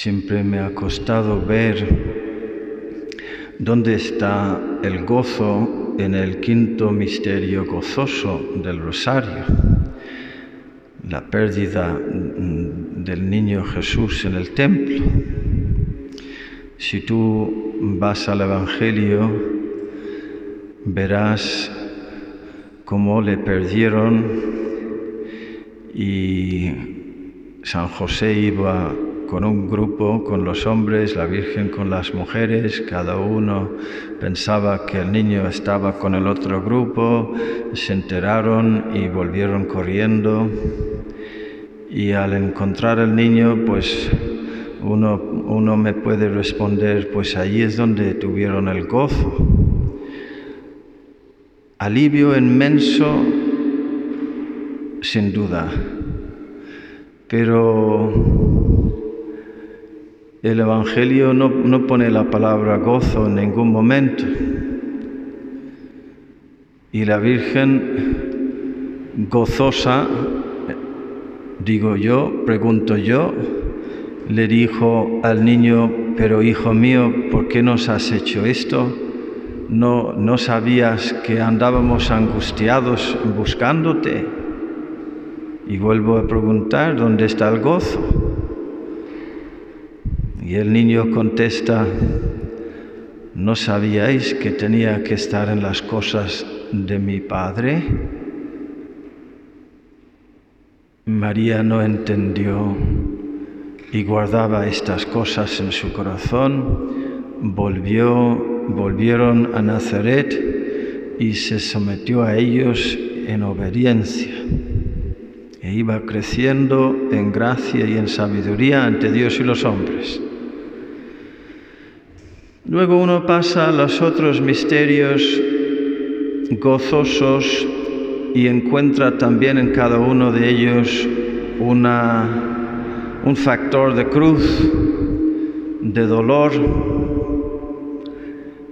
siempre me ha costado ver dónde está el gozo en el quinto misterio gozoso del rosario, la pérdida del niño Jesús en el templo. Si tú vas al Evangelio, verás cómo le perdieron y San José iba con un grupo, con los hombres, la Virgen con las mujeres, cada uno pensaba que el niño estaba con el otro grupo, se enteraron y volvieron corriendo y al encontrar al niño, pues uno, uno me puede responder, pues allí es donde tuvieron el gozo. Alivio inmenso, sin duda, pero el Evangelio no, pone la palabra gozo en ningún momento. Y la Virgen gozosa, digo yo, pregunto yo, le dijo al niño, pero hijo mío, ¿por qué nos has hecho esto? ¿No, no sabías que andábamos angustiados buscándote? Y vuelvo a preguntar, ¿dónde está el gozo? Y el niño contesta, ¿no sabíais que tenía que estar en las cosas de mi Padre? María no entendió y guardaba estas cosas en su corazón, volvió, volvieron a Nazaret y se sometió a ellos en obediencia e iba creciendo en gracia y en sabiduría ante Dios y los hombres. Luego uno pasa a los otros misterios gozosos y encuentra también en cada uno de ellos una, un factor de cruz, de dolor.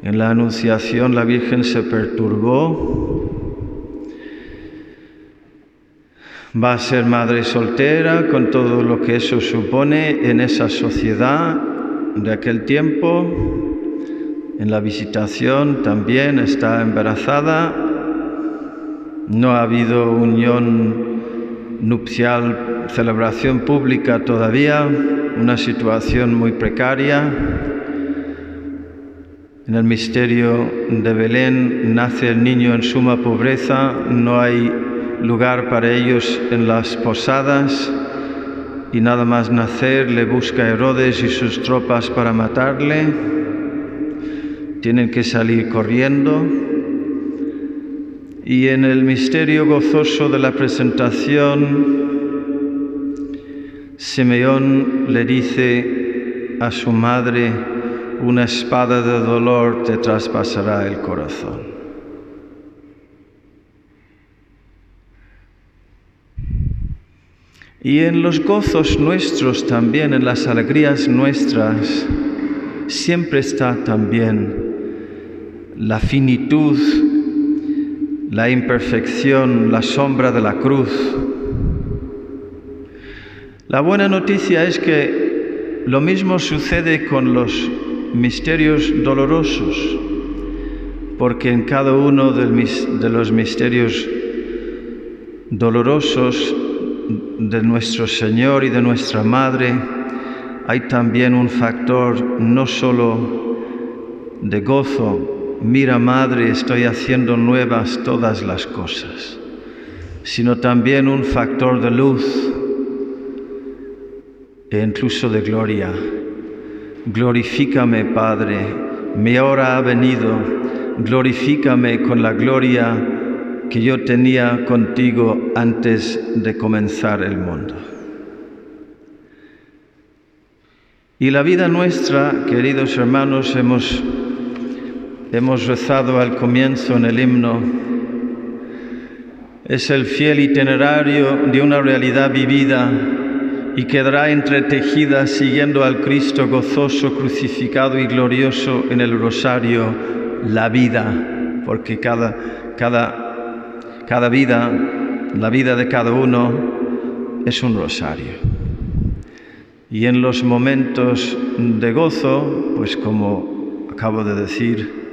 En la Anunciación la Virgen se perturbó, va a ser madre soltera con todo lo que eso supone en esa sociedad de aquel tiempo en la visitación también está embarazada, no ha habido unión nupcial, celebración pública todavía, una situación muy precaria. En el misterio de Belén nace el niño en suma pobreza, no hay lugar para ellos en las posadas y nada más nacer le busca Herodes y sus tropas para matarle tienen que salir corriendo. Y en el misterio gozoso de la presentación, Simeón le dice a su madre, una espada de dolor te traspasará el corazón. Y en los gozos nuestros también, en las alegrías nuestras, siempre está también la finitud, la imperfección, la sombra de la cruz. La buena noticia es que lo mismo sucede con los misterios dolorosos, porque en cada uno de los misterios dolorosos de nuestro Señor y de nuestra Madre hay también un factor no solo de gozo, mira Madre, estoy haciendo nuevas todas las cosas, sino también un factor de luz e incluso de gloria. Glorifícame, Padre, mi hora ha venido, glorifícame con la gloria que yo tenía contigo antes de comenzar el mundo. Y la vida nuestra, queridos hermanos, hemos hemos rezado al comienzo en el himno, es el fiel itinerario de una realidad vivida y quedará entretejida siguiendo al Cristo gozoso, crucificado y glorioso en el rosario, la vida, porque cada, cada, cada vida, la vida de cada uno es un rosario. Y en los momentos de gozo, pues como acabo de decir,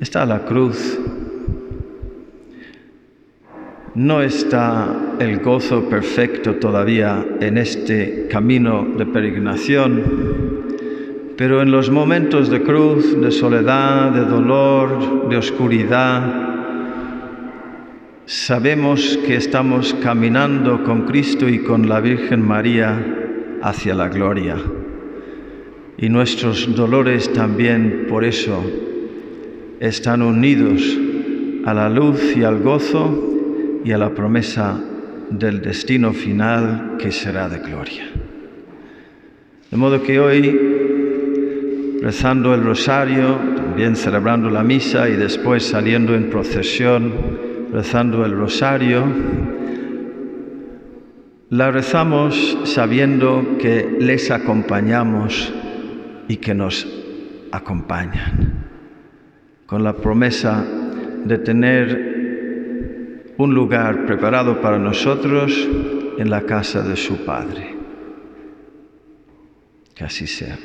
está la cruz. No está el gozo perfecto todavía en este camino de peregrinación, pero en los momentos de cruz, de soledad, de dolor, de oscuridad, sabemos que estamos caminando con Cristo y con la Virgen María hacia la gloria. Y nuestros dolores también por eso están unidos a la luz y al gozo y a la promesa del destino final que será de gloria. De modo que hoy, rezando el rosario, también celebrando la misa y después saliendo en procesión, rezando el rosario, la rezamos sabiendo que les acompañamos y que nos acompañan, con la promesa de tener un lugar preparado para nosotros en la casa de su Padre. Que así sea.